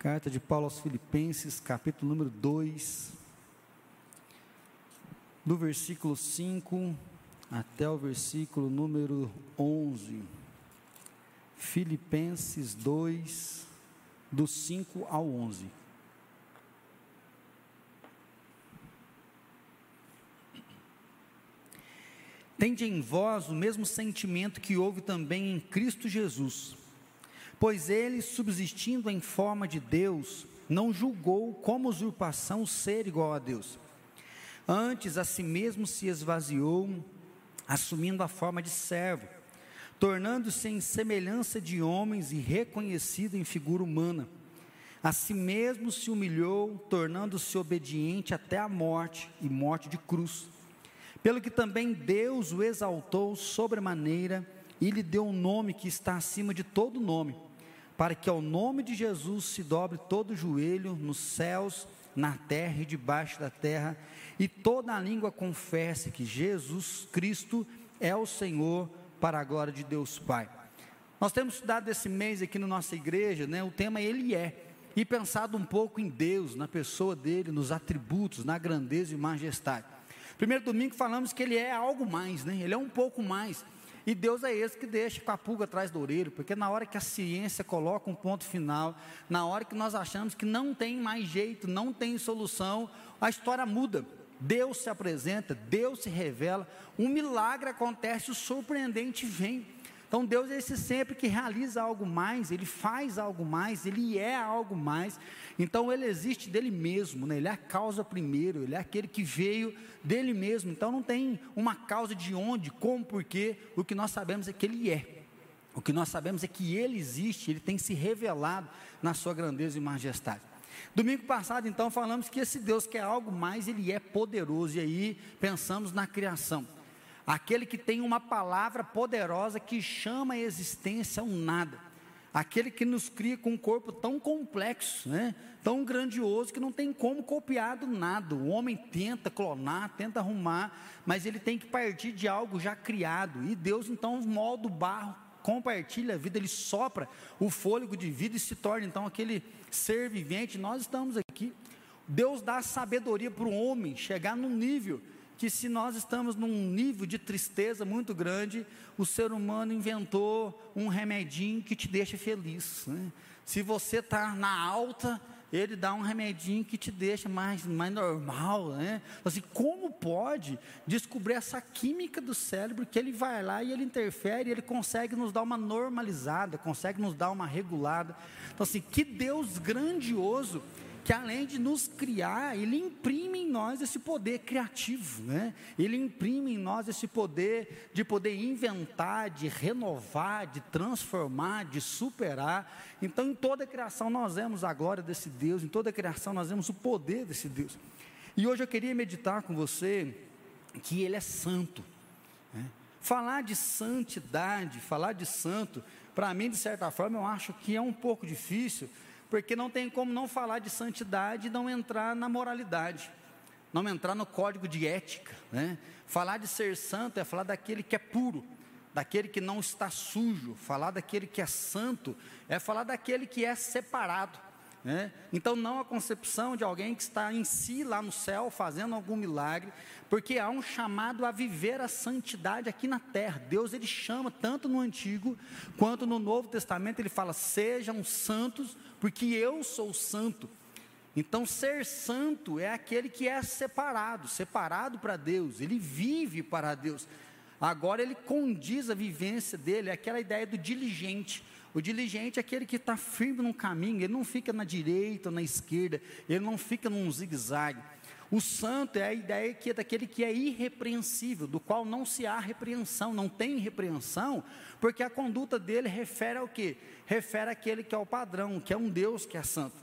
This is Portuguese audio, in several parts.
Carta de Paulo aos Filipenses, capítulo número 2, do versículo 5 até o versículo número 11. Filipenses 2, do 5 ao 11. Tende em vós o mesmo sentimento que houve também em Cristo Jesus Pois ele, subsistindo em forma de Deus, não julgou como usurpação ser igual a Deus. Antes, a si mesmo se esvaziou, assumindo a forma de servo, tornando-se em semelhança de homens e reconhecido em figura humana. A si mesmo se humilhou, tornando-se obediente até a morte e morte de cruz. Pelo que também Deus o exaltou sobremaneira e lhe deu um nome que está acima de todo nome para que ao nome de Jesus se dobre todo o joelho nos céus, na terra e debaixo da terra, e toda a língua confesse que Jesus Cristo é o Senhor, para a glória de Deus Pai. Nós temos estudado esse mês aqui na nossa igreja, né, o tema Ele é, e pensado um pouco em Deus, na pessoa dele, nos atributos, na grandeza e majestade. Primeiro domingo falamos que Ele é algo mais, né, Ele é um pouco mais. E Deus é esse que deixa com a pulga atrás do orelho, porque na hora que a ciência coloca um ponto final, na hora que nós achamos que não tem mais jeito, não tem solução, a história muda. Deus se apresenta, Deus se revela, um milagre acontece, o surpreendente vem. Então Deus é esse sempre que realiza algo mais, Ele faz algo mais, Ele é algo mais. Então Ele existe dele mesmo, né? Ele é a causa primeiro, Ele é aquele que veio dele mesmo. Então não tem uma causa de onde, como, porquê. O que nós sabemos é que Ele é. O que nós sabemos é que Ele existe, Ele tem se revelado na sua grandeza e majestade. Domingo passado, então, falamos que esse Deus que é algo mais, Ele é poderoso. E aí pensamos na criação aquele que tem uma palavra poderosa que chama a existência um nada, aquele que nos cria com um corpo tão complexo, né? tão grandioso que não tem como copiar do nada. O homem tenta clonar, tenta arrumar, mas ele tem que partir de algo já criado. E Deus então molda o barro, compartilha a vida, ele sopra o fôlego de vida e se torna então aquele ser vivente. Nós estamos aqui. Deus dá sabedoria para o homem chegar num nível que se nós estamos num nível de tristeza muito grande, o ser humano inventou um remedinho que te deixa feliz. Né? Se você está na alta, ele dá um remedinho que te deixa mais, mais normal, né? Assim, como pode descobrir essa química do cérebro que ele vai lá e ele interfere, ele consegue nos dar uma normalizada, consegue nos dar uma regulada. Então assim, que Deus grandioso que além de nos criar, Ele imprime em nós esse poder criativo, né? Ele imprime em nós esse poder de poder inventar, de renovar, de transformar, de superar. Então, em toda a criação nós vemos a glória desse Deus, em toda a criação nós vemos o poder desse Deus. E hoje eu queria meditar com você que Ele é santo. Né? Falar de santidade, falar de santo, para mim, de certa forma, eu acho que é um pouco difícil porque não tem como não falar de santidade e não entrar na moralidade, não entrar no código de ética. Né? Falar de ser santo é falar daquele que é puro, daquele que não está sujo, falar daquele que é santo é falar daquele que é separado. Né? Então, não a concepção de alguém que está em si lá no céu fazendo algum milagre, porque há um chamado a viver a santidade aqui na terra. Deus ele chama tanto no Antigo quanto no Novo Testamento, ele fala: sejam santos, porque eu sou santo. Então, ser santo é aquele que é separado, separado para Deus, ele vive para Deus. Agora, ele condiz a vivência dele, é aquela ideia do diligente. O diligente é aquele que está firme num caminho, ele não fica na direita ou na esquerda, ele não fica num zigue-zague. O santo é a ideia que é daquele que é irrepreensível, do qual não se há repreensão, não tem repreensão, porque a conduta dele refere ao que? Refere àquele que é o padrão, que é um Deus que é santo.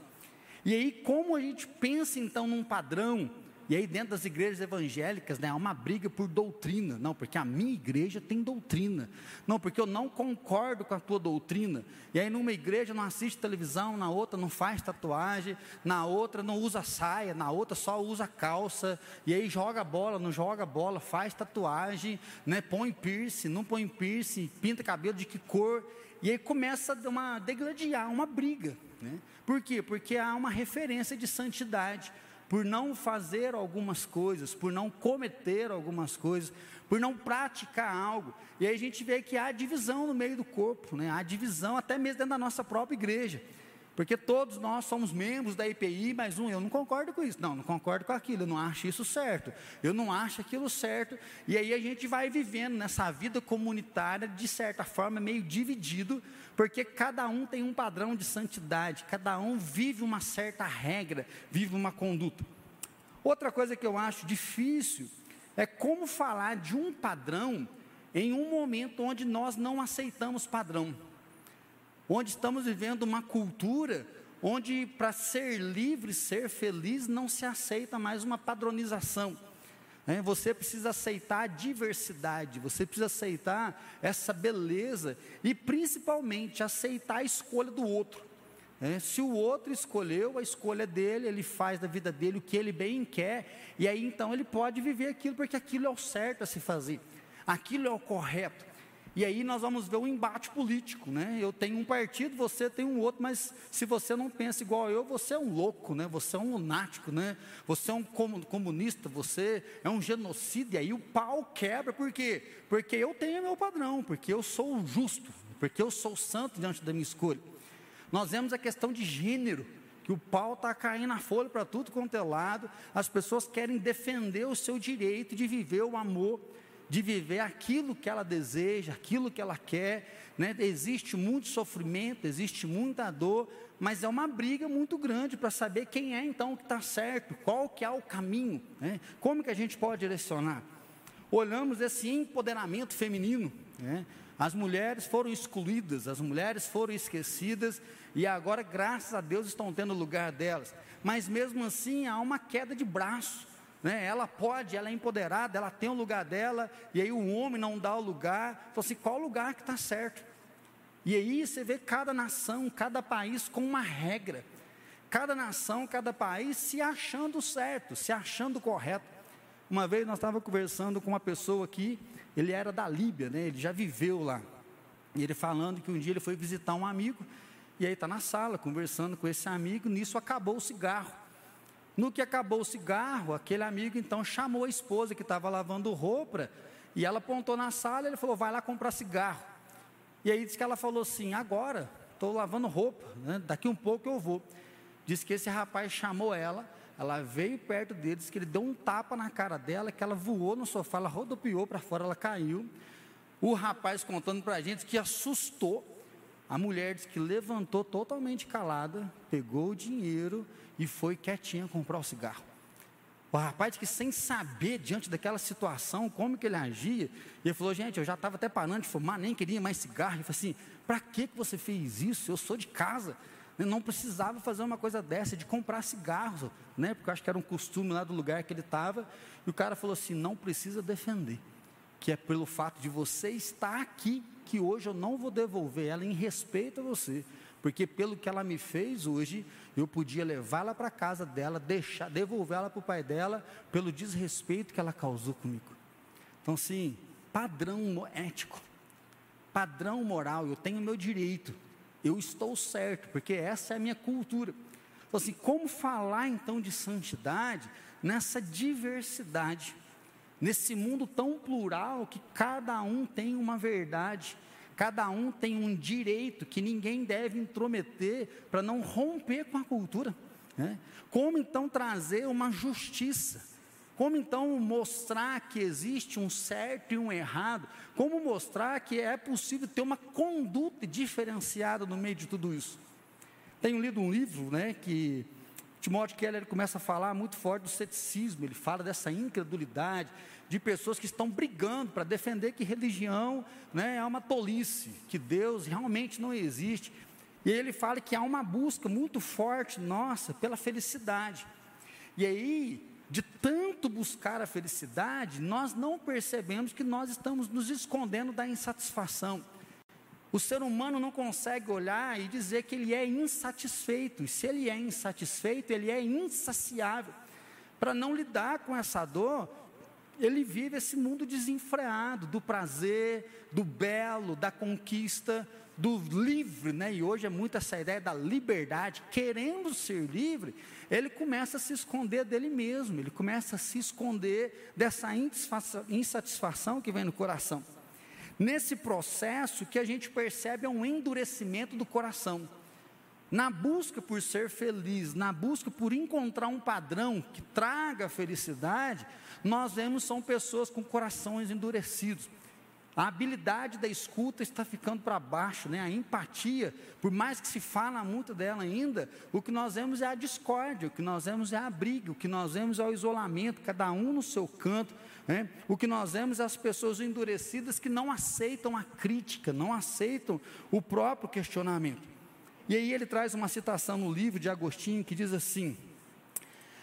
E aí, como a gente pensa então num padrão, E aí, dentro das igrejas evangélicas, né, há uma briga por doutrina. Não, porque a minha igreja tem doutrina. Não, porque eu não concordo com a tua doutrina. E aí, numa igreja não assiste televisão, na outra não faz tatuagem, na outra não usa saia, na outra só usa calça. E aí, joga bola, não joga bola, faz tatuagem, né, põe piercing, não põe piercing, pinta cabelo de que cor. E aí começa uma degladiar, uma briga. Né? Por quê? Porque há uma referência de santidade por não fazer algumas coisas, por não cometer algumas coisas, por não praticar algo. E aí a gente vê que há divisão no meio do corpo, né? há divisão até mesmo dentro da nossa própria igreja. Porque todos nós somos membros da IPI, mas um, eu não concordo com isso. Não, não concordo com aquilo, eu não acho isso certo. Eu não acho aquilo certo. E aí a gente vai vivendo nessa vida comunitária, de certa forma, meio dividido, porque cada um tem um padrão de santidade, cada um vive uma certa regra, vive uma conduta. Outra coisa que eu acho difícil é como falar de um padrão em um momento onde nós não aceitamos padrão onde estamos vivendo uma cultura onde para ser livre, ser feliz, não se aceita mais uma padronização. Né? Você precisa aceitar a diversidade, você precisa aceitar essa beleza e principalmente aceitar a escolha do outro. Né? Se o outro escolheu, a escolha dele, ele faz da vida dele o que ele bem quer, e aí então ele pode viver aquilo, porque aquilo é o certo a se fazer, aquilo é o correto. E aí nós vamos ver um embate político, né? Eu tenho um partido, você tem um outro, mas se você não pensa igual eu, você é um louco, né? Você é um lunático, né? Você é um comunista, você é um genocida. E aí o pau quebra, por quê? Porque eu tenho meu padrão, porque eu sou justo, porque eu sou santo diante da minha escolha. Nós vemos a questão de gênero, que o pau está caindo na folha para tudo quanto é lado, as pessoas querem defender o seu direito de viver o amor de viver aquilo que ela deseja, aquilo que ela quer. Né? Existe muito sofrimento, existe muita dor, mas é uma briga muito grande para saber quem é então que está certo, qual que é o caminho, né? como que a gente pode direcionar. Olhamos esse empoderamento feminino, né? as mulheres foram excluídas, as mulheres foram esquecidas, e agora, graças a Deus, estão tendo lugar delas, mas mesmo assim há uma queda de braço, né? Ela pode, ela é empoderada, ela tem o lugar dela, e aí o homem não dá o lugar. Então, assim, qual lugar que está certo? E aí você vê cada nação, cada país com uma regra. Cada nação, cada país se achando certo, se achando correto. Uma vez nós estávamos conversando com uma pessoa aqui, ele era da Líbia, né? ele já viveu lá. E ele falando que um dia ele foi visitar um amigo, e aí está na sala conversando com esse amigo, nisso acabou o cigarro. No que acabou o cigarro, aquele amigo então chamou a esposa que estava lavando roupa e ela apontou na sala e ele falou: vai lá comprar cigarro. E aí disse que ela falou assim: agora, estou lavando roupa, né? daqui um pouco eu vou. Diz que esse rapaz chamou ela, ela veio perto dele, disse que ele deu um tapa na cara dela, que ela voou no sofá, ela rodopiou para fora, ela caiu. O rapaz contando para a gente que assustou. A mulher disse que levantou totalmente calada, pegou o dinheiro e foi quietinha comprar o cigarro. O rapaz que sem saber diante daquela situação, como que ele agia, ele falou, gente, eu já estava até parando de fumar, nem queria mais cigarro. Ele falou assim, para que, que você fez isso? Eu sou de casa. Eu não precisava fazer uma coisa dessa, de comprar cigarros, né? porque eu acho que era um costume lá do lugar que ele estava. E o cara falou assim, não precisa defender, que é pelo fato de você estar aqui, que hoje eu não vou devolver ela em respeito a você porque pelo que ela me fez hoje, eu podia levá-la para casa dela, deixar, devolvê-la para o pai dela, pelo desrespeito que ela causou comigo. Então, sim, padrão ético, padrão moral, eu tenho meu direito, eu estou certo, porque essa é a minha cultura. Então, assim, como falar então de santidade nessa diversidade, nesse mundo tão plural que cada um tem uma verdade, Cada um tem um direito que ninguém deve intrometer para não romper com a cultura. Né? Como então trazer uma justiça? Como então mostrar que existe um certo e um errado? Como mostrar que é possível ter uma conduta diferenciada no meio de tudo isso? Tenho lido um livro, né, que Timóteo Keller começa a falar muito forte do ceticismo, ele fala dessa incredulidade, de pessoas que estão brigando para defender que religião né, é uma tolice, que Deus realmente não existe. E ele fala que há uma busca muito forte nossa pela felicidade. E aí, de tanto buscar a felicidade, nós não percebemos que nós estamos nos escondendo da insatisfação. O ser humano não consegue olhar e dizer que ele é insatisfeito, e se ele é insatisfeito, ele é insaciável. Para não lidar com essa dor, ele vive esse mundo desenfreado do prazer, do belo, da conquista, do livre, né? E hoje é muito essa ideia da liberdade, querendo ser livre, ele começa a se esconder dele mesmo, ele começa a se esconder dessa insatisfação que vem no coração. Nesse processo que a gente percebe é um endurecimento do coração. Na busca por ser feliz, na busca por encontrar um padrão que traga felicidade, nós vemos são pessoas com corações endurecidos. A habilidade da escuta está ficando para baixo, né? a empatia, por mais que se fala muito dela ainda, o que nós vemos é a discórdia, o que nós vemos é a briga, o que nós vemos é o isolamento, cada um no seu canto. Né? O que nós vemos é as pessoas endurecidas que não aceitam a crítica, não aceitam o próprio questionamento. E aí ele traz uma citação no livro de Agostinho que diz assim: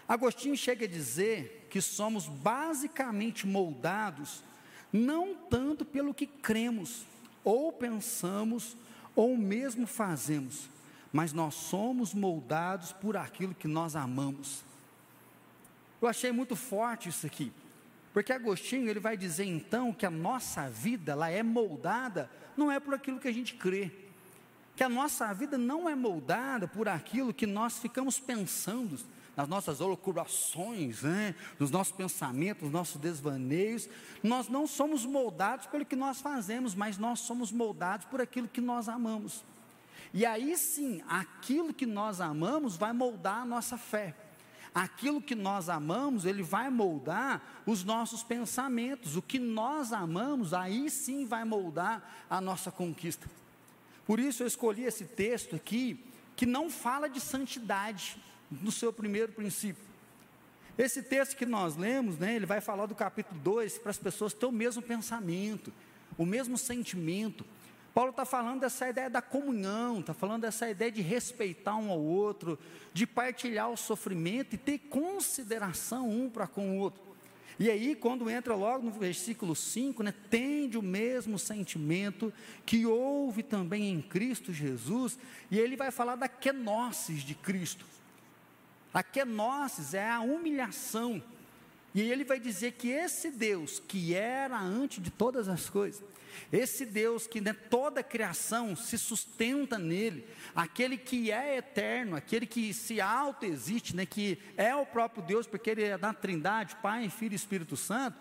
Agostinho chega a dizer que somos basicamente moldados não tanto pelo que cremos, ou pensamos, ou mesmo fazemos, mas nós somos moldados por aquilo que nós amamos. Eu achei muito forte isso aqui, porque Agostinho ele vai dizer então que a nossa vida ela é moldada não é por aquilo que a gente crê, que a nossa vida não é moldada por aquilo que nós ficamos pensando, nas nossas loucurações, né? nos nossos pensamentos, nos nossos desvaneios. Nós não somos moldados pelo que nós fazemos, mas nós somos moldados por aquilo que nós amamos. E aí sim, aquilo que nós amamos vai moldar a nossa fé. Aquilo que nós amamos, ele vai moldar os nossos pensamentos. O que nós amamos, aí sim vai moldar a nossa conquista. Por isso eu escolhi esse texto aqui, que não fala de santidade, no seu primeiro princípio. Esse texto que nós lemos, né, ele vai falar do capítulo 2 para as pessoas terem o mesmo pensamento, o mesmo sentimento. Paulo está falando dessa ideia da comunhão, está falando dessa ideia de respeitar um ao outro, de partilhar o sofrimento e ter consideração um para com o outro. E aí, quando entra logo no versículo 5, né, tende o mesmo sentimento que houve também em Cristo Jesus, e ele vai falar da kenosis de Cristo. A kenosis é a humilhação. E ele vai dizer que esse Deus, que era antes de todas as coisas, esse Deus que né, toda a criação se sustenta nele, aquele que é eterno, aquele que se auto-existe, né, que é o próprio Deus, porque ele é da Trindade, Pai, Filho e Espírito Santo,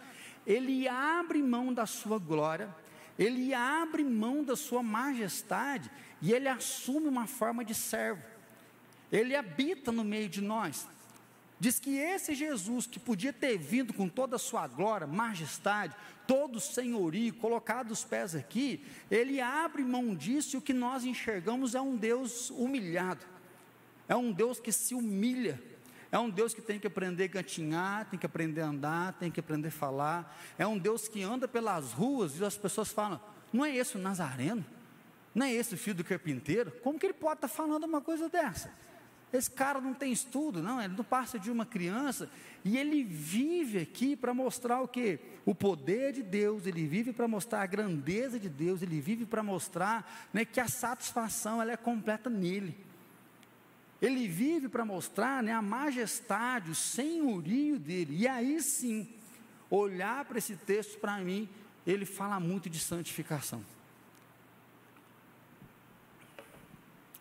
ele abre mão da sua glória, ele abre mão da sua majestade e ele assume uma forma de servo. Ele habita no meio de nós. Diz que esse Jesus, que podia ter vindo com toda a sua glória, majestade, todo o senhorio, colocado os pés aqui, ele abre mão disso e o que nós enxergamos é um Deus humilhado, é um Deus que se humilha, é um Deus que tem que aprender a gatinhar, tem que aprender a andar, tem que aprender a falar, é um Deus que anda pelas ruas e as pessoas falam: não é esse o Nazareno? Não é esse o filho do carpinteiro? Como que ele pode estar falando uma coisa dessa? Esse cara não tem estudo, não, ele não passa de uma criança, e ele vive aqui para mostrar o que? O poder de Deus, ele vive para mostrar a grandeza de Deus, ele vive para mostrar né, que a satisfação ela é completa nele. Ele vive para mostrar né, a majestade, o senhorio dele. E aí sim, olhar para esse texto para mim, ele fala muito de santificação.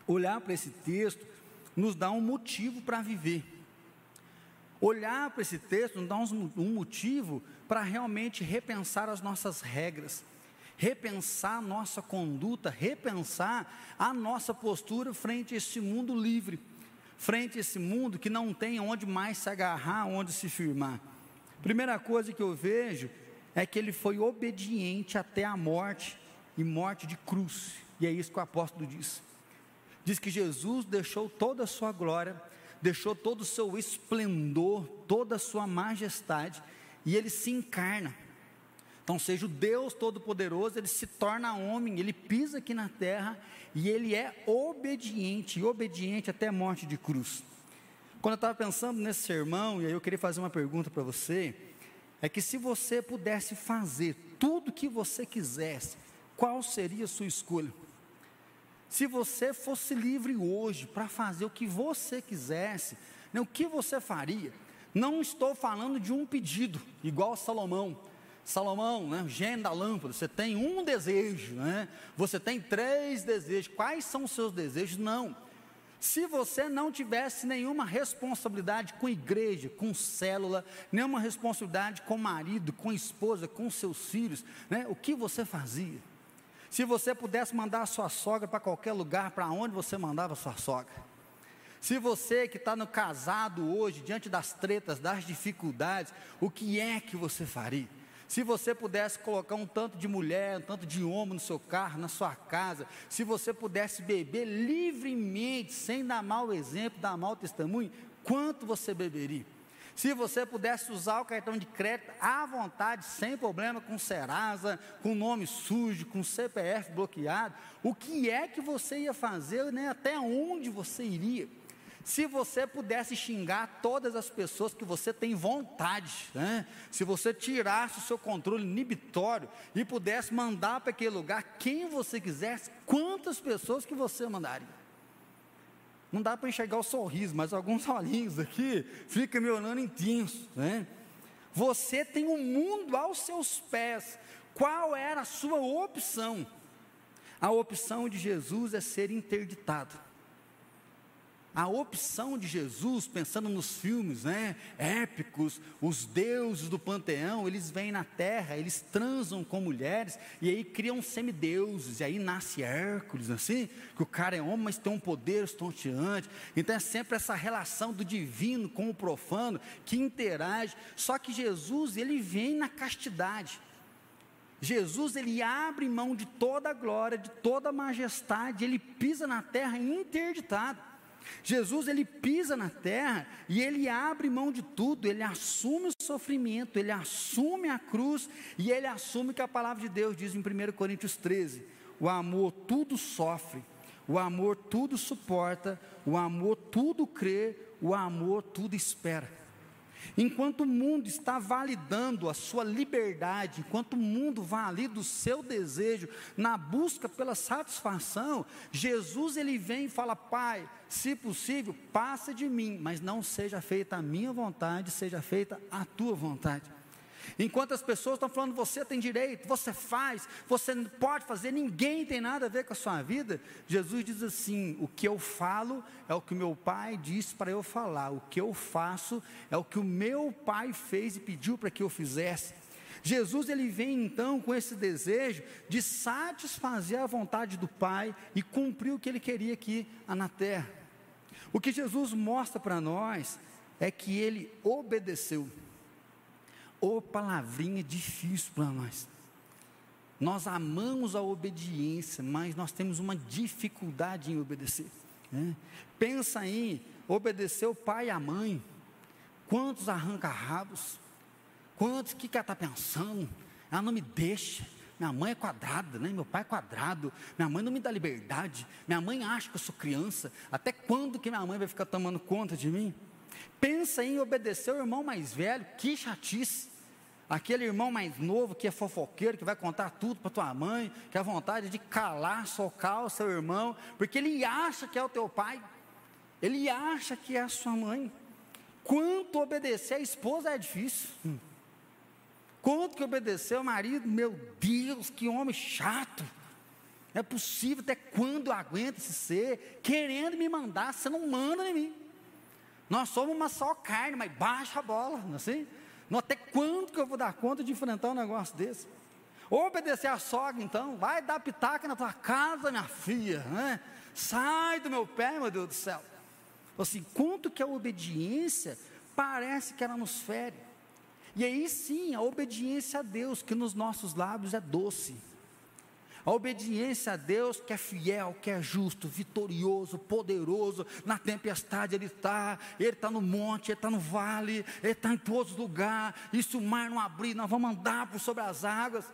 Olhar para esse texto nos dá um motivo para viver. Olhar para esse texto nos dá um motivo para realmente repensar as nossas regras, repensar nossa conduta, repensar a nossa postura frente a esse mundo livre, frente a esse mundo que não tem onde mais se agarrar, onde se firmar. Primeira coisa que eu vejo é que ele foi obediente até a morte e morte de cruz, e é isso que o apóstolo diz diz que Jesus deixou toda a sua glória, deixou todo o seu esplendor, toda a sua majestade, e ele se encarna. Então, seja o Deus Todo-Poderoso, ele se torna homem, ele pisa aqui na terra e ele é obediente, obediente até a morte de cruz. Quando eu estava pensando nesse sermão, e aí eu queria fazer uma pergunta para você, é que se você pudesse fazer tudo o que você quisesse, qual seria a sua escolha? Se você fosse livre hoje para fazer o que você quisesse, né, o que você faria? Não estou falando de um pedido, igual Salomão. Salomão, né, gênio da lâmpada, você tem um desejo, né? Você tem três desejos. Quais são os seus desejos? Não. Se você não tivesse nenhuma responsabilidade com igreja, com célula, nenhuma responsabilidade com marido, com esposa, com seus filhos, né, o que você fazia? Se você pudesse mandar a sua sogra para qualquer lugar, para onde você mandava a sua sogra? Se você que está no casado hoje, diante das tretas, das dificuldades, o que é que você faria? Se você pudesse colocar um tanto de mulher, um tanto de homem no seu carro, na sua casa, se você pudesse beber livremente, sem dar mau exemplo, dar mau testemunho, quanto você beberia? Se você pudesse usar o cartão de crédito à vontade, sem problema, com Serasa, com nome sujo, com CPF bloqueado, o que é que você ia fazer, né? até onde você iria? Se você pudesse xingar todas as pessoas que você tem vontade, né? se você tirasse o seu controle inibitório e pudesse mandar para aquele lugar quem você quisesse, quantas pessoas que você mandaria? Não dá para enxergar o sorriso, mas alguns olhinhos aqui ficam me olhando intenso, né? Você tem o um mundo aos seus pés. Qual era a sua opção? A opção de Jesus é ser interditado a opção de Jesus, pensando nos filmes né, épicos, os deuses do panteão, eles vêm na terra, eles transam com mulheres, e aí criam semideuses, e aí nasce Hércules, assim, que o cara é homem, mas tem um poder estonteante. Então é sempre essa relação do divino com o profano que interage. Só que Jesus, ele vem na castidade. Jesus, ele abre mão de toda a glória, de toda a majestade, ele pisa na terra interditado. Jesus ele pisa na terra e ele abre mão de tudo, ele assume o sofrimento, ele assume a cruz e ele assume que a palavra de Deus diz em 1 Coríntios 13: o amor tudo sofre, o amor tudo suporta, o amor tudo crê, o amor tudo espera. Enquanto o mundo está validando a sua liberdade, enquanto o mundo valida o seu desejo na busca pela satisfação, Jesus ele vem e fala: Pai, se possível, passa de mim, mas não seja feita a minha vontade, seja feita a tua vontade. Enquanto as pessoas estão falando, você tem direito, você faz, você pode fazer, ninguém tem nada a ver com a sua vida. Jesus diz assim: o que eu falo é o que o meu pai disse para eu falar, o que eu faço é o que o meu pai fez e pediu para que eu fizesse. Jesus ele vem então com esse desejo de satisfazer a vontade do Pai e cumprir o que ele queria aqui na terra. O que Jesus mostra para nós é que ele obedeceu. Ô palavrinha difícil para nós. Nós amamos a obediência, mas nós temos uma dificuldade em obedecer. Né? Pensa em obedecer o pai e a mãe. Quantos arranca-rabos? Quantos, o que, que ela está pensando? Ela não me deixa. Minha mãe é quadrada, né? meu pai é quadrado. Minha mãe não me dá liberdade. Minha mãe acha que eu sou criança. Até quando que minha mãe vai ficar tomando conta de mim? Pensa em obedecer o irmão mais velho. Que chatice. Aquele irmão mais novo que é fofoqueiro, que vai contar tudo para tua mãe, que a vontade de calar, socar o seu irmão, porque ele acha que é o teu pai, ele acha que é a sua mãe. Quanto obedecer a esposa é difícil. Hum. Quanto que obedecer ao marido, meu Deus, que homem chato. É possível até quando aguenta esse ser querendo me mandar, você não manda em mim. Nós somos uma só carne, mas baixa a bola, não é assim? Não, até quando que eu vou dar conta de enfrentar um negócio desse? Obedecer a sogra, então, vai dar pitaca na tua casa, minha filha, né? Sai do meu pé, meu Deus do céu. Assim, quanto que a obediência parece que ela nos fere. E aí sim, a obediência a Deus, que nos nossos lábios é doce. A obediência a Deus que é fiel, que é justo, vitorioso, poderoso, na tempestade Ele está, Ele está no monte, Ele está no vale, Ele está em todos os lugares, e se o mar não abrir, nós vamos andar por sobre as águas.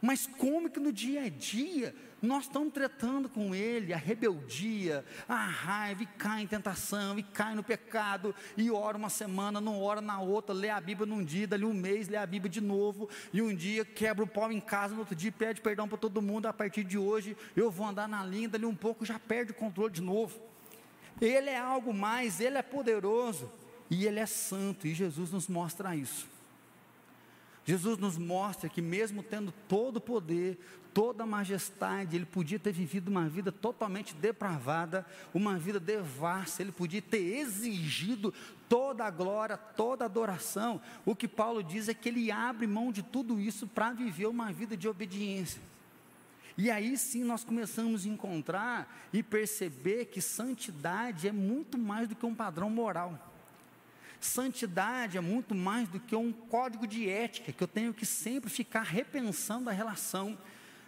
Mas como que no dia a dia nós estamos tratando com ele a rebeldia, a raiva, e cai em tentação, e cai no pecado, e ora uma semana, não ora na outra, lê a Bíblia num dia, dali um mês, lê a Bíblia de novo, e um dia quebra o pau em casa, no outro dia pede perdão para todo mundo, a partir de hoje eu vou andar na linha, dali um pouco já perde o controle de novo. Ele é algo mais, ele é poderoso, e ele é santo, e Jesus nos mostra isso. Jesus nos mostra que, mesmo tendo todo o poder, toda a majestade, ele podia ter vivido uma vida totalmente depravada, uma vida devassa, ele podia ter exigido toda a glória, toda a adoração. O que Paulo diz é que ele abre mão de tudo isso para viver uma vida de obediência. E aí sim nós começamos a encontrar e perceber que santidade é muito mais do que um padrão moral. Santidade é muito mais do que um código de ética que eu tenho que sempre ficar repensando a relação.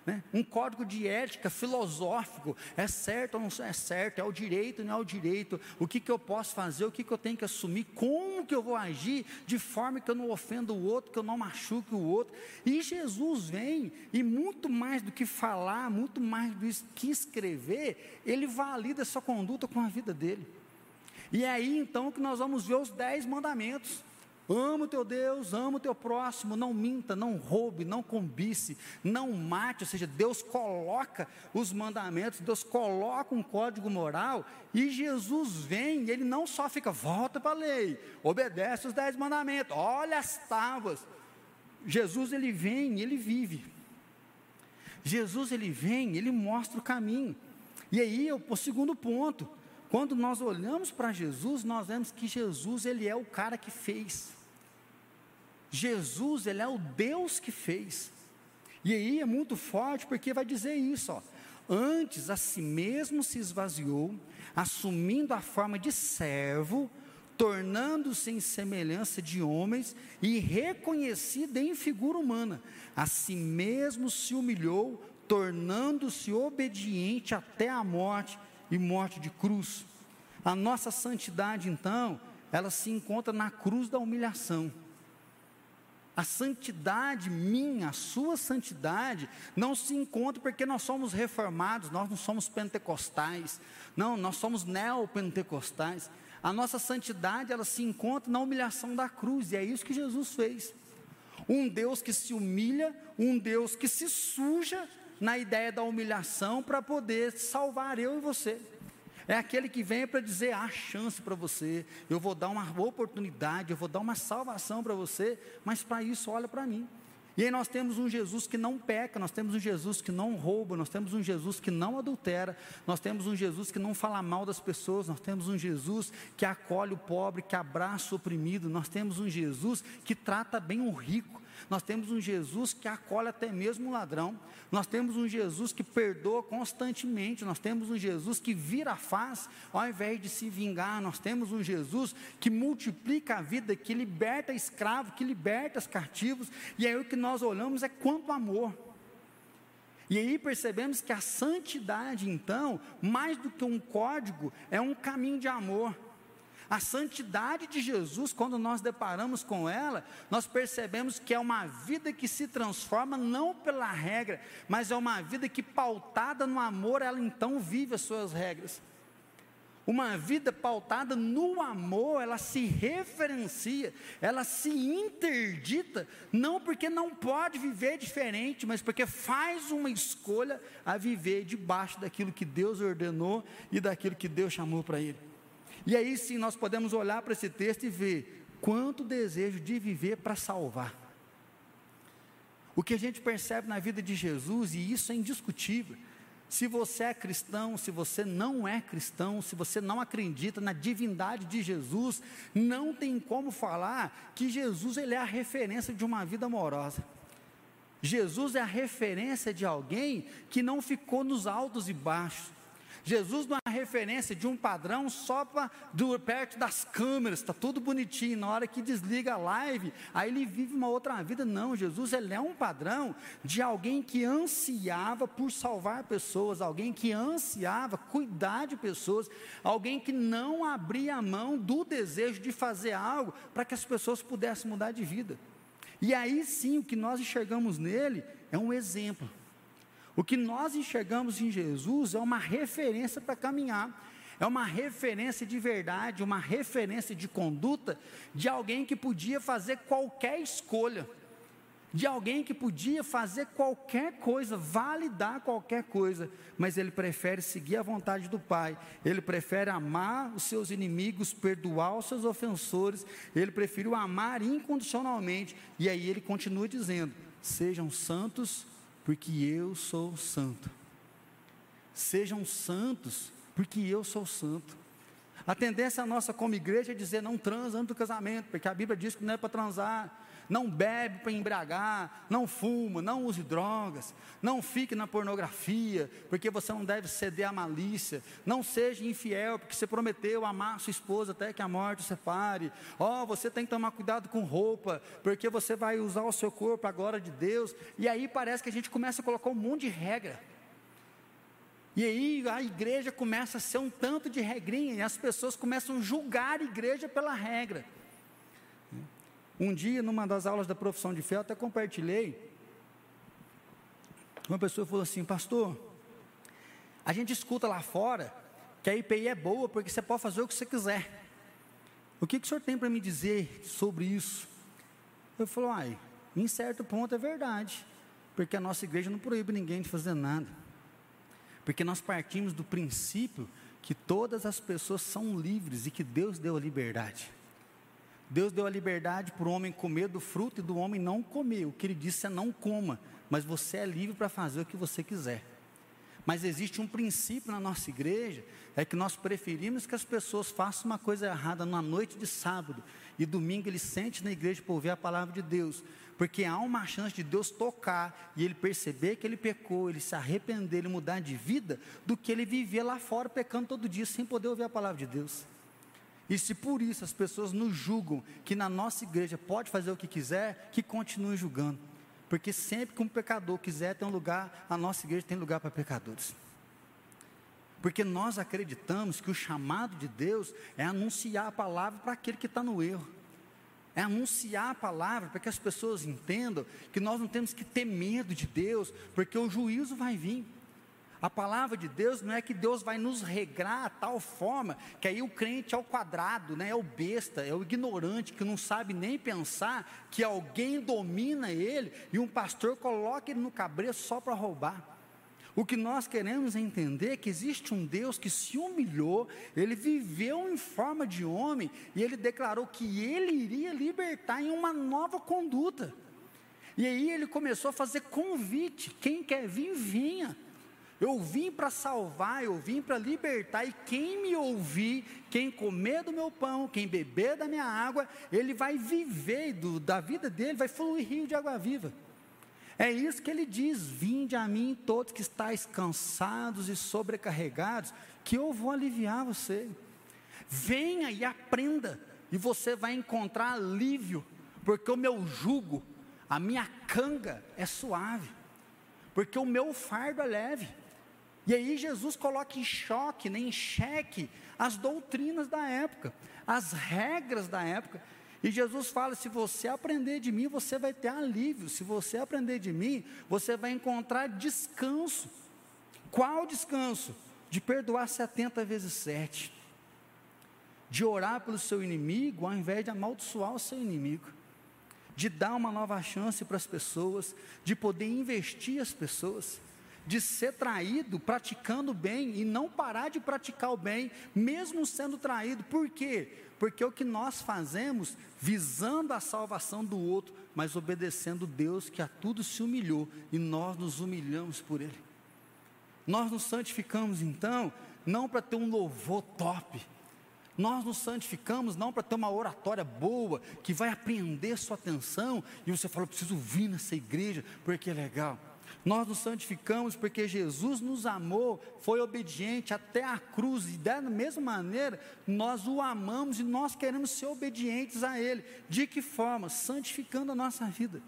Né? Um código de ética filosófico: é certo ou não é certo, é o direito ou não é o direito, o que, que eu posso fazer, o que, que eu tenho que assumir, como que eu vou agir de forma que eu não ofenda o outro, que eu não machuque o outro. E Jesus vem, e muito mais do que falar, muito mais do que escrever, ele valida essa conduta com a vida dele. E é aí então que nós vamos ver os dez mandamentos. Amo teu Deus, amo teu próximo, não minta, não roube, não cobice, não mate, ou seja, Deus coloca os mandamentos, Deus coloca um código moral, e Jesus vem, e ele não só fica, volta para a lei, obedece os dez mandamentos, olha as tábuas. Jesus ele vem, ele vive. Jesus ele vem, ele mostra o caminho. E aí, o segundo ponto, quando nós olhamos para Jesus, nós vemos que Jesus, ele é o cara que fez. Jesus, ele é o Deus que fez. E aí é muito forte porque vai dizer isso, ó. Antes a si mesmo se esvaziou, assumindo a forma de servo, tornando-se em semelhança de homens e reconhecido em figura humana. A si mesmo se humilhou, tornando-se obediente até a morte e morte de cruz. A nossa santidade, então, ela se encontra na cruz da humilhação. A santidade minha, a sua santidade, não se encontra porque nós somos reformados, nós não somos pentecostais, não, nós somos neopentecostais. A nossa santidade, ela se encontra na humilhação da cruz, e é isso que Jesus fez. Um Deus que se humilha, um Deus que se suja na ideia da humilhação para poder salvar eu e você. É aquele que vem para dizer: há chance para você, eu vou dar uma oportunidade, eu vou dar uma salvação para você, mas para isso, olha para mim. E aí nós temos um Jesus que não peca, nós temos um Jesus que não rouba, nós temos um Jesus que não adultera, nós temos um Jesus que não fala mal das pessoas, nós temos um Jesus que acolhe o pobre, que abraça o oprimido, nós temos um Jesus que trata bem o rico. Nós temos um Jesus que acolhe até mesmo o ladrão. Nós temos um Jesus que perdoa constantemente. Nós temos um Jesus que vira a face ao invés de se vingar. Nós temos um Jesus que multiplica a vida, que liberta escravo, que liberta os cativos. E aí o que nós olhamos é quanto amor. E aí percebemos que a santidade, então, mais do que um código, é um caminho de amor. A santidade de Jesus, quando nós deparamos com ela, nós percebemos que é uma vida que se transforma não pela regra, mas é uma vida que, pautada no amor, ela então vive as suas regras. Uma vida pautada no amor, ela se referencia, ela se interdita, não porque não pode viver diferente, mas porque faz uma escolha a viver debaixo daquilo que Deus ordenou e daquilo que Deus chamou para ele. E aí sim nós podemos olhar para esse texto e ver quanto desejo de viver para salvar. O que a gente percebe na vida de Jesus, e isso é indiscutível, se você é cristão, se você não é cristão, se você não acredita na divindade de Jesus, não tem como falar que Jesus ele é a referência de uma vida amorosa. Jesus é a referência de alguém que não ficou nos altos e baixos, Jesus não referência de um padrão só para perto das câmeras, está tudo bonitinho. Na hora que desliga a live, aí ele vive uma outra vida. Não, Jesus ele é um padrão de alguém que ansiava por salvar pessoas, alguém que ansiava cuidar de pessoas, alguém que não abria a mão do desejo de fazer algo para que as pessoas pudessem mudar de vida. E aí sim, o que nós enxergamos nele é um exemplo. O que nós enxergamos em Jesus é uma referência para caminhar, é uma referência de verdade, uma referência de conduta de alguém que podia fazer qualquer escolha de alguém que podia fazer qualquer coisa, validar qualquer coisa, mas ele prefere seguir a vontade do Pai, ele prefere amar os seus inimigos, perdoar os seus ofensores, ele preferiu amar incondicionalmente, e aí ele continua dizendo: sejam santos, porque eu sou santo. Sejam santos, porque eu sou santo. A tendência nossa como igreja é dizer não transa antes do casamento, porque a Bíblia diz que não é para transar não bebe para embriagar, não fuma, não use drogas, não fique na pornografia, porque você não deve ceder à malícia, não seja infiel, porque você prometeu amar sua esposa até que a morte separe. Ó, oh, você tem que tomar cuidado com roupa, porque você vai usar o seu corpo para a glória de Deus. E aí parece que a gente começa a colocar um monte de regra. E aí a igreja começa a ser um tanto de regrinha, e as pessoas começam a julgar a igreja pela regra. Um dia, numa das aulas da profissão de fé, eu até compartilhei. Uma pessoa falou assim: Pastor, a gente escuta lá fora que a IPI é boa porque você pode fazer o que você quiser. O que, que o senhor tem para me dizer sobre isso? Eu falei: Ai, em certo ponto é verdade, porque a nossa igreja não proíbe ninguém de fazer nada. Porque nós partimos do princípio que todas as pessoas são livres e que Deus deu a liberdade. Deus deu a liberdade para o homem comer do fruto e do homem não comer. O que ele disse é não coma, mas você é livre para fazer o que você quiser. Mas existe um princípio na nossa igreja, é que nós preferimos que as pessoas façam uma coisa errada na noite de sábado e domingo ele sente na igreja para ouvir a palavra de Deus, porque há uma chance de Deus tocar e ele perceber que ele pecou, ele se arrepender, ele mudar de vida, do que ele viver lá fora pecando todo dia sem poder ouvir a palavra de Deus. E se por isso as pessoas nos julgam que na nossa igreja pode fazer o que quiser, que continue julgando. Porque sempre que um pecador quiser ter um lugar, a nossa igreja tem lugar para pecadores. Porque nós acreditamos que o chamado de Deus é anunciar a palavra para aquele que está no erro. É anunciar a palavra para que as pessoas entendam que nós não temos que ter medo de Deus, porque o juízo vai vir. A palavra de Deus não é que Deus vai nos regrar a tal forma que aí o crente é o quadrado, né? é o besta, é o ignorante que não sabe nem pensar que alguém domina ele e um pastor coloca ele no cabreço só para roubar. O que nós queremos é entender que existe um Deus que se humilhou, ele viveu em forma de homem e ele declarou que ele iria libertar em uma nova conduta. E aí ele começou a fazer convite: quem quer vir, vinha. Eu vim para salvar, eu vim para libertar, e quem me ouvir, quem comer do meu pão, quem beber da minha água, ele vai viver do, da vida dele, vai fluir rio de água viva. É isso que ele diz: Vinde a mim, todos que estáis cansados e sobrecarregados, que eu vou aliviar você. Venha e aprenda, e você vai encontrar alívio, porque o meu jugo, a minha canga é suave, porque o meu fardo é leve. E aí Jesus coloca em choque, nem em xeque, as doutrinas da época, as regras da época. E Jesus fala: se você aprender de mim, você vai ter alívio. Se você aprender de mim, você vai encontrar descanso. Qual descanso? De perdoar 70 vezes 7. De orar pelo seu inimigo, ao invés de amaldiçoar o seu inimigo. De dar uma nova chance para as pessoas, de poder investir as pessoas de ser traído praticando o bem e não parar de praticar o bem, mesmo sendo traído. Por quê? Porque o que nós fazemos visando a salvação do outro, mas obedecendo Deus que a tudo se humilhou e nós nos humilhamos por Ele. Nós nos santificamos então, não para ter um louvor top, nós nos santificamos não para ter uma oratória boa, que vai apreender sua atenção, e você fala, preciso vir nessa igreja, porque é legal. Nós nos santificamos porque Jesus nos amou, foi obediente até a cruz, e da mesma maneira nós o amamos e nós queremos ser obedientes a Ele. De que forma? Santificando a nossa vida.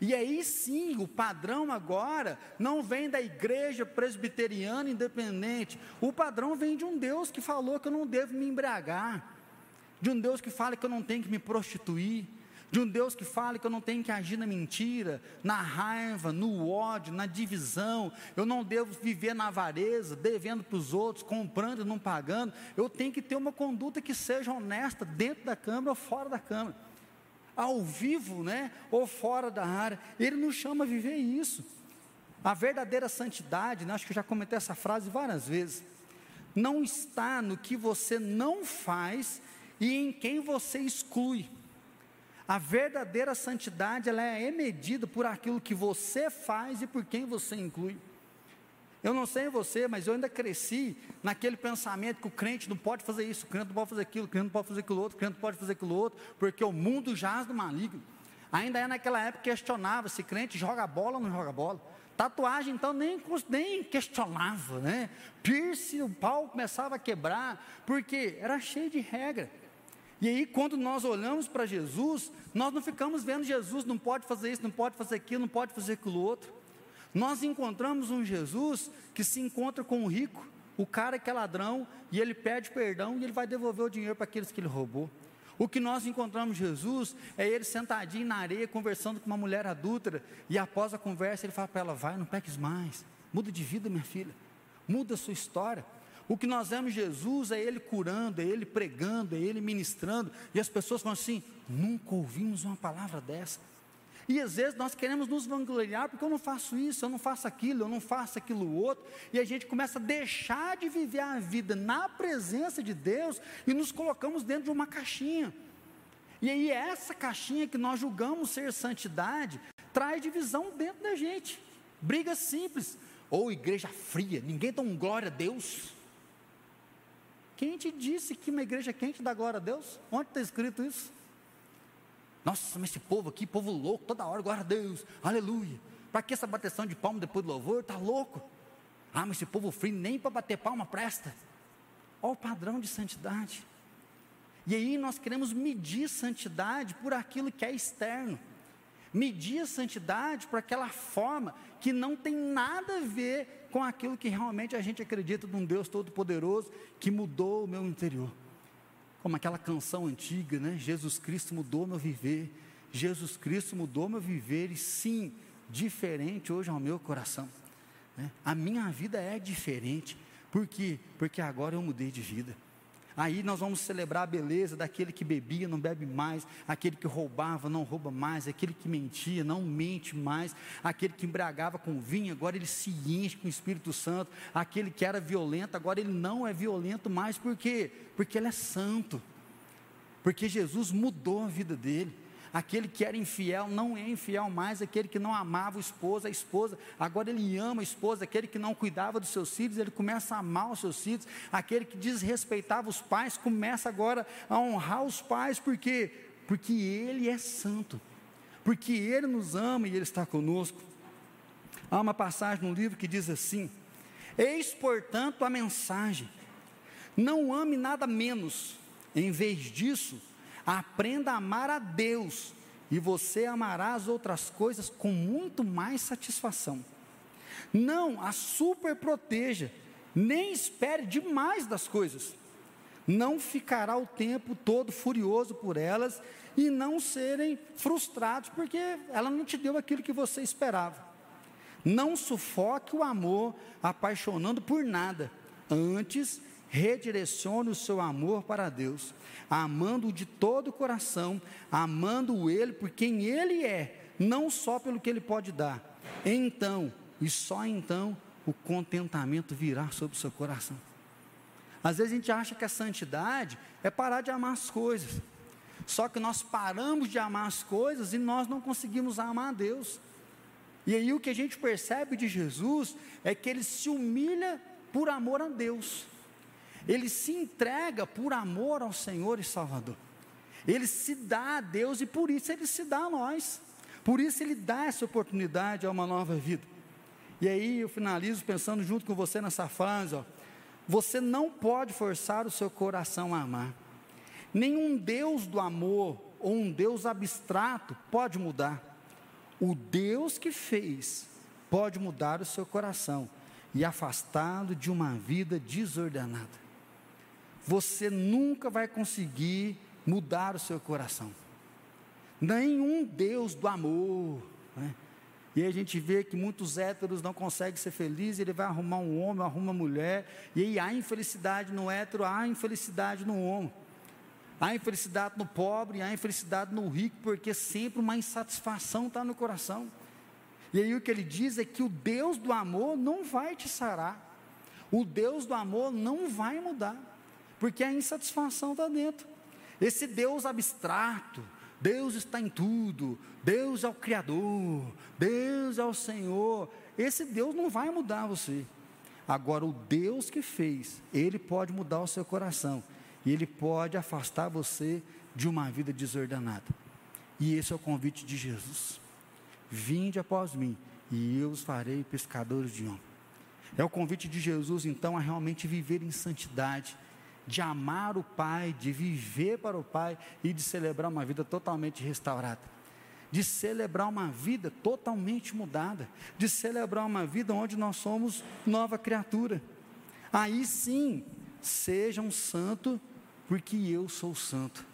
E aí sim, o padrão agora não vem da igreja presbiteriana independente, o padrão vem de um Deus que falou que eu não devo me embriagar, de um Deus que fala que eu não tenho que me prostituir, de um Deus que fala que eu não tenho que agir na mentira, na raiva, no ódio, na divisão, eu não devo viver na avareza, devendo para os outros, comprando e não pagando, eu tenho que ter uma conduta que seja honesta dentro da câmara ou fora da câmara, ao vivo, né, ou fora da área, ele nos chama a viver isso, a verdadeira santidade, né, acho que eu já comentei essa frase várias vezes, não está no que você não faz e em quem você exclui, a verdadeira santidade ela é medida por aquilo que você faz e por quem você inclui. Eu não sei você, mas eu ainda cresci naquele pensamento que o crente não pode fazer isso, o crente não pode fazer aquilo, o crente não pode fazer aquilo outro, o crente não pode fazer aquilo outro, porque o mundo jaz do maligno. Ainda é naquela época que questionava se crente joga bola ou não joga bola. Tatuagem, então, nem, nem questionava, né? Pierce, o pau começava a quebrar, porque era cheio de regra. E aí, quando nós olhamos para Jesus, nós não ficamos vendo Jesus, não pode fazer isso, não pode fazer aquilo, não pode fazer aquilo outro. Nós encontramos um Jesus que se encontra com o rico, o cara que é ladrão, e ele pede perdão e ele vai devolver o dinheiro para aqueles que ele roubou. O que nós encontramos Jesus é ele sentadinho na areia conversando com uma mulher adúltera, e após a conversa ele fala para ela: vai, não peques mais, muda de vida, minha filha, muda a sua história. O que nós vemos Jesus é Ele curando, é Ele pregando, é Ele ministrando, e as pessoas falam assim: nunca ouvimos uma palavra dessa. E às vezes nós queremos nos vangloriar porque eu não faço isso, eu não faço aquilo, eu não faço aquilo outro, e a gente começa a deixar de viver a vida na presença de Deus e nos colocamos dentro de uma caixinha. E aí essa caixinha que nós julgamos ser santidade traz divisão dentro da gente. Briga simples, ou igreja fria, ninguém dá um glória a Deus. Quem te disse que uma igreja quente dá glória a Deus? Onde está escrito isso? Nossa, mas esse povo aqui, povo louco, toda hora, glória a Deus, aleluia. Para que essa bateção de palma depois do louvor? Está louco. Ah, mas esse povo frio nem para bater palma presta. Olha o padrão de santidade. E aí nós queremos medir santidade por aquilo que é externo. Medir a santidade por aquela forma que não tem nada a ver com aquilo que realmente a gente acredita de um Deus Todo-Poderoso que mudou o meu interior. Como aquela canção antiga, né? Jesus Cristo mudou meu viver. Jesus Cristo mudou meu viver e sim, diferente hoje ao meu coração. Né? A minha vida é diferente. Por quê? Porque agora eu mudei de vida. Aí nós vamos celebrar a beleza daquele que bebia, não bebe mais, aquele que roubava, não rouba mais, aquele que mentia, não mente mais, aquele que embriagava com vinho, agora ele se enche com o Espírito Santo, aquele que era violento, agora ele não é violento mais, por quê? Porque ele é santo, porque Jesus mudou a vida dele. Aquele que era infiel não é infiel mais, aquele que não amava o esposo, a esposa, agora ele ama a esposa, aquele que não cuidava dos seus filhos, ele começa a amar os seus filhos, aquele que desrespeitava os pais, começa agora a honrar os pais, por quê? Porque ele é santo, porque ele nos ama e ele está conosco. Há uma passagem no livro que diz assim: Eis, portanto, a mensagem, não ame nada menos, em vez disso, Aprenda a amar a Deus e você amará as outras coisas com muito mais satisfação. Não a super proteja, nem espere demais das coisas. Não ficará o tempo todo furioso por elas e não serem frustrados porque ela não te deu aquilo que você esperava. Não sufoque o amor apaixonando por nada. Antes, redirecione o seu amor para Deus, amando-o de todo o coração, amando Ele por quem Ele é, não só pelo que Ele pode dar. Então, e só então, o contentamento virá sobre o seu coração. Às vezes a gente acha que a santidade é parar de amar as coisas. Só que nós paramos de amar as coisas e nós não conseguimos amar a Deus. E aí o que a gente percebe de Jesus é que ele se humilha por amor a Deus. Ele se entrega por amor ao Senhor e Salvador. Ele se dá a Deus e por isso ele se dá a nós. Por isso ele dá essa oportunidade a uma nova vida. E aí eu finalizo pensando junto com você nessa frase, ó. Você não pode forçar o seu coração a amar. Nenhum Deus do amor ou um Deus abstrato pode mudar. O Deus que fez pode mudar o seu coração e afastá-lo de uma vida desordenada você nunca vai conseguir mudar o seu coração. Nenhum Deus do amor. Né? E a gente vê que muitos héteros não conseguem ser felizes, ele vai arrumar um homem, arruma uma mulher, e aí há infelicidade no hétero, há infelicidade no homem. Há infelicidade no pobre, há infelicidade no rico, porque sempre uma insatisfação está no coração. E aí o que ele diz é que o Deus do amor não vai te sarar. O Deus do amor não vai mudar, porque a insatisfação está dentro. Esse Deus abstrato, Deus está em tudo, Deus é o Criador, Deus é o Senhor. Esse Deus não vai mudar você. Agora, o Deus que fez, Ele pode mudar o seu coração. E Ele pode afastar você de uma vida desordenada. E esse é o convite de Jesus. Vinde após mim, e eu os farei pescadores de homens. É o convite de Jesus, então, a realmente viver em santidade, de amar o Pai, de viver para o Pai e de celebrar uma vida totalmente restaurada. De celebrar uma vida totalmente mudada, de celebrar uma vida onde nós somos nova criatura. Aí sim, seja um santo porque eu sou santo.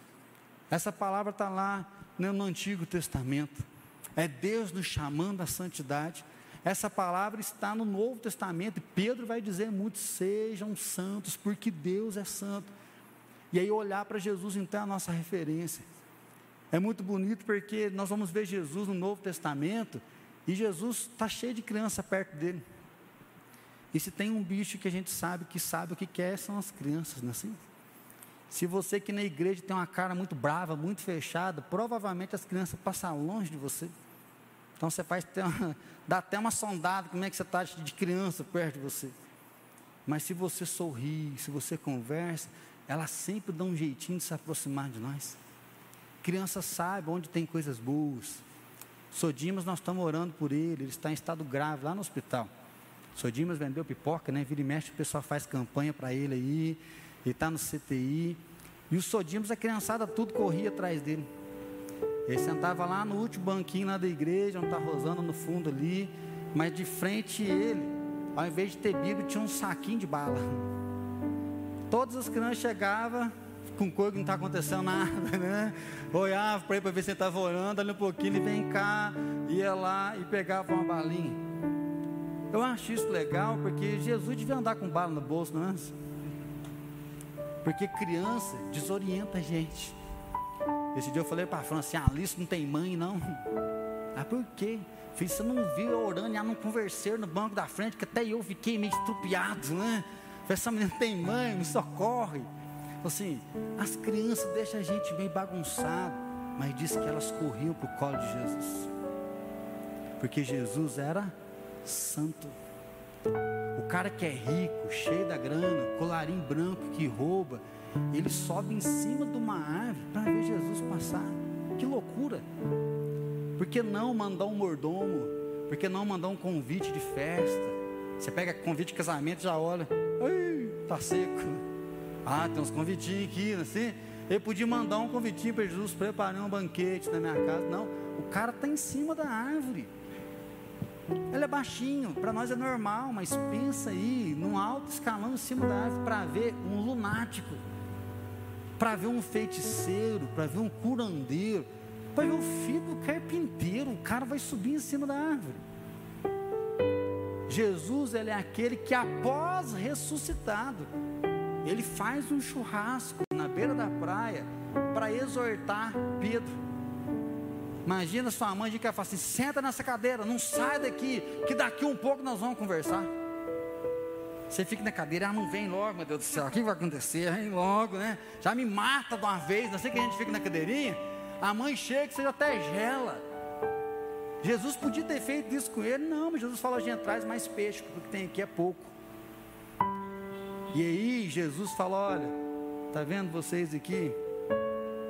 Essa palavra está lá no Antigo Testamento. É Deus nos chamando à santidade. Essa palavra está no Novo Testamento. E Pedro vai dizer muito: sejam santos, porque Deus é santo. E aí olhar para Jesus então é a nossa referência. É muito bonito porque nós vamos ver Jesus no Novo Testamento e Jesus está cheio de criança perto dele. E se tem um bicho que a gente sabe que sabe o que quer, são as crianças, não é assim? Se você que na igreja tem uma cara muito brava, muito fechada, provavelmente as crianças passam longe de você. Então você faz uma, dá até uma sondada como é que você está de criança perto de você. Mas se você sorri, se você conversa, ela sempre dá um jeitinho de se aproximar de nós. Criança sabe onde tem coisas boas. Sodimas, nós estamos orando por ele, ele está em estado grave lá no hospital. Sodimas vendeu pipoca, né? Vira e mexe, o pessoal faz campanha para ele aí ele está no CTI. E os Sodimos, a criançada tudo corria atrás dele. Ele sentava lá no último banquinho lá da igreja, onde está Rosana no fundo ali. Mas de frente ele, ao invés de ter Bíblia, tinha um saquinho de bala. Todas as crianças chegavam com coisa que não está acontecendo nada, né? Olhava para ele para ver se ele estava orando, ali um pouquinho, ele vem cá, ia lá e pegava uma balinha. Eu acho isso legal, porque Jesus devia andar com bala no bolso, não é? Porque criança desorienta a gente. Esse dia eu falei para a Fran assim: Alice não tem mãe, não. Ah, por quê? Filho, você não viu eu orando e ela não conversou no banco da frente, que até eu fiquei meio estrupiado, né? Falei, essa menina tem mãe, me socorre. Assim, as crianças deixam a gente meio bagunçado, mas diz que elas corriam para o colo de Jesus. Porque Jesus era santo. O cara que é rico, cheio da grana, colarinho branco que rouba, ele sobe em cima de uma árvore para ver Jesus passar. Que loucura! Por que não mandar um mordomo? Por que não mandar um convite de festa? Você pega convite de casamento já olha, Ai, tá seco. Ah, tem uns convitinhos aqui, assim. Ele podia mandar um convitinho para Jesus preparar um banquete na minha casa. Não, o cara está em cima da árvore. Ele é baixinho, para nós é normal, mas pensa aí, num alto escalão em cima da árvore, para ver um lunático, para ver um feiticeiro, para ver um curandeiro, para ver o filho do carpinteiro, o cara vai subir em cima da árvore. Jesus, ele é aquele que após ressuscitado, ele faz um churrasco na beira da praia para exortar Pedro. Imagina sua mãe de que ela fala assim: senta nessa cadeira, não sai daqui, que daqui um pouco nós vamos conversar. Você fica na cadeira, ah, não vem logo, meu Deus do céu, o que vai acontecer? Vem logo, né? Já me mata de uma vez, não sei que a gente fica na cadeirinha. A mãe chega, você até gela. Jesus podia ter feito isso com ele, não, mas Jesus falou: gente, traz mais peixe, porque o que tem aqui é pouco. E aí Jesus falou: olha, tá vendo vocês aqui?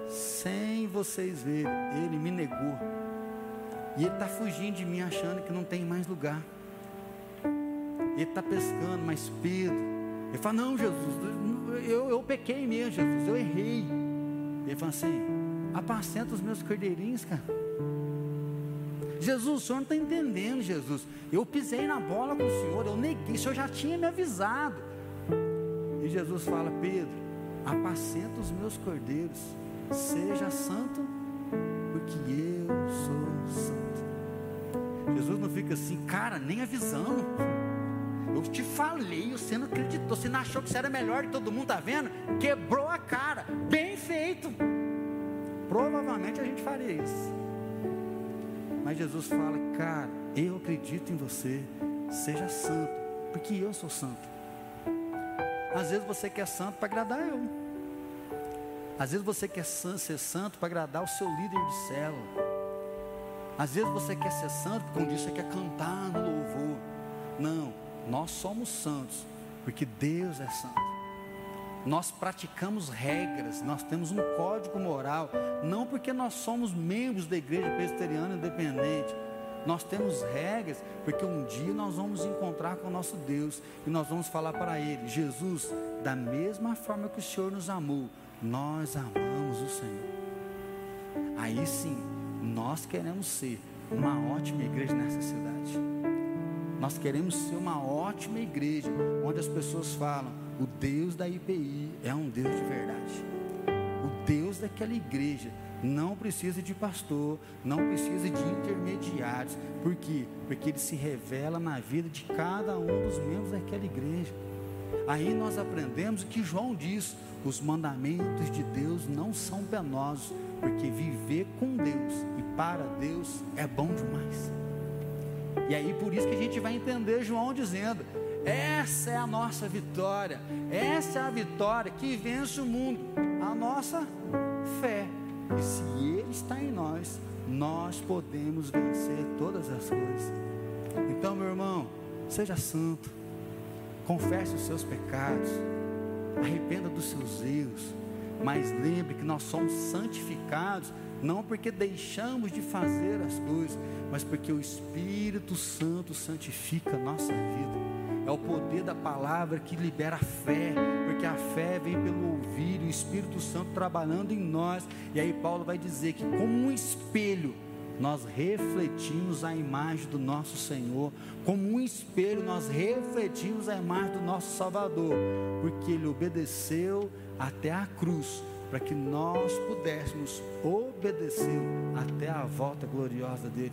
sem vocês verem, ele me negou. E ele está fugindo de mim, achando que não tem mais lugar. Ele está pescando, mas Pedro, ele fala: Não, Jesus, eu, eu pequei mesmo, Jesus, eu errei. Ele fala assim: Apacenta os meus cordeirinhos, cara. Jesus, o senhor não está entendendo, Jesus. Eu pisei na bola com o senhor, eu neguei, o senhor já tinha me avisado. E Jesus fala: Pedro, apacenta os meus cordeiros. Seja santo, porque eu sou santo. Jesus não fica assim, cara, nem avisando. Eu te falei, você não acreditou, você não achou que você era melhor que todo mundo está vendo? Quebrou a cara, bem feito. Provavelmente a gente faria isso. Mas Jesus fala, cara, eu acredito em você, seja santo, porque eu sou santo. Às vezes você quer santo para agradar eu. Às vezes você quer ser santo para agradar o seu líder de célula. Às vezes você quer ser santo porque um dia você quer cantar no louvor. Não, nós somos santos porque Deus é santo. Nós praticamos regras, nós temos um código moral, não porque nós somos membros da igreja presbiteriana independente. Nós temos regras porque um dia nós vamos encontrar com o nosso Deus e nós vamos falar para Ele: Jesus, da mesma forma que o Senhor nos amou, nós amamos o Senhor. Aí sim, nós queremos ser uma ótima igreja nessa cidade. Nós queremos ser uma ótima igreja, onde as pessoas falam: o Deus da IPI é um Deus de verdade. O Deus daquela igreja não precisa de pastor, não precisa de intermediários. Por quê? Porque ele se revela na vida de cada um dos membros daquela igreja. Aí nós aprendemos o que João diz: os mandamentos de Deus não são penosos, porque viver com Deus e para Deus é bom demais. E aí por isso que a gente vai entender João dizendo: essa é a nossa vitória, essa é a vitória que vence o mundo, a nossa fé. E se Ele está em nós, nós podemos vencer todas as coisas. Então, meu irmão, seja santo, confesse os seus pecados, arrependa dos seus erros, mas lembre que nós somos santificados não porque deixamos de fazer as coisas, mas porque o Espírito Santo santifica a nossa vida. É o poder da palavra que libera a fé, porque a fé vem pelo ouvir, o Espírito Santo trabalhando em nós. E aí Paulo vai dizer que como um espelho nós refletimos a imagem do nosso Senhor, como um espelho nós refletimos a imagem do nosso Salvador, porque ele obedeceu até a cruz para que nós pudéssemos obedecer até a volta gloriosa dele.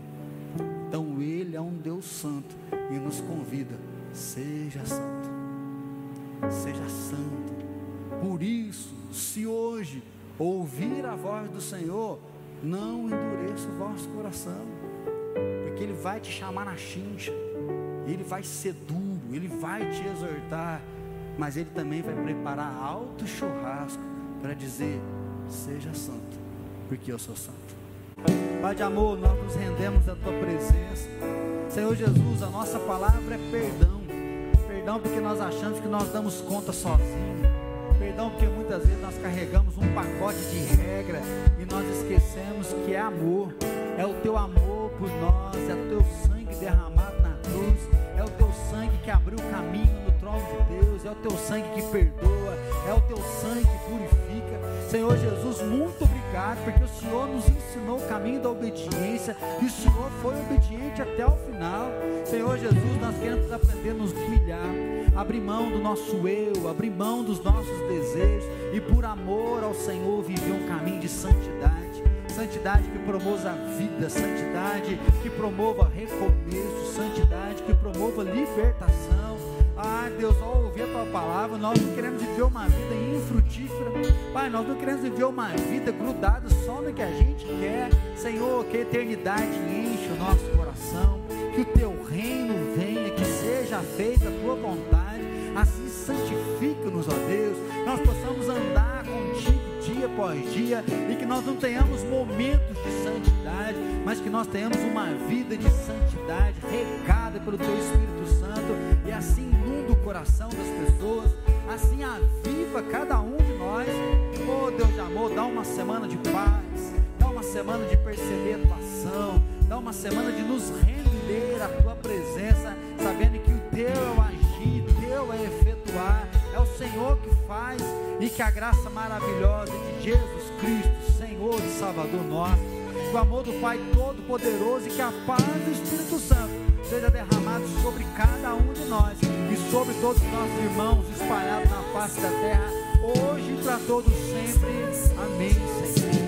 Então ele é um Deus santo e nos convida Seja santo. Seja santo. Por isso, se hoje ouvir a voz do Senhor, não endureça o vosso coração, porque Ele vai te chamar na chincha, Ele vai ser duro, Ele vai te exortar, mas Ele também vai preparar alto churrasco para dizer: seja santo, porque eu sou santo. Pai de amor, nós nos rendemos à tua presença. Senhor Jesus, a nossa palavra é perdão. Perdão porque nós achamos que nós damos conta sozinhos. Perdão porque muitas vezes nós carregamos um pacote de regra e nós esquecemos que é amor. É o teu amor por nós, é o teu sangue derramado na cruz, é o teu sangue que abriu o caminho no trono de Deus, é o teu sangue que perdoa, é o teu sangue que purifica. Senhor Jesus, muito obrigado, porque o Senhor nos ensinou o caminho da obediência e o Senhor foi obediente até o final. Senhor Jesus, nós queremos aprender a nos humilhar, abrir mão do nosso eu, abrir mão dos nossos desejos e por amor ao Senhor viver um caminho de santidade. Santidade que promova a vida, santidade que promova recomeço, santidade que promova libertação. Ah, Deus, ao ouvir a tua palavra, nós não queremos viver uma vida infrutífera. Pai, nós não queremos viver uma vida grudada só no que a gente quer. Senhor, que a eternidade enche o nosso coração. Que o teu reino venha, que seja feita a tua vontade. Assim santifica-nos, ó Deus. Nós possamos andar contigo dia após dia e que nós não tenhamos momentos de santidade, mas que nós tenhamos uma vida de santidade regada pelo teu Espírito Santo e assim inunda o coração das pessoas, assim aviva cada um de nós. Oh Deus de amor, dá uma semana de paz, dá uma semana de perceber a tua ação, dá uma semana de nos render à tua presença, sabendo que o teu é o agir, teu é efetuar, é o Senhor que faz e que a graça maravilhosa de Jesus Cristo, Senhor e Salvador nosso, o amor do Pai Todo-Poderoso e que a paz do Espírito Santo seja derramado sobre cada um de nós e sobre todos os nossos irmãos espalhados na face da terra, hoje e para todos sempre. Amém, Senhor.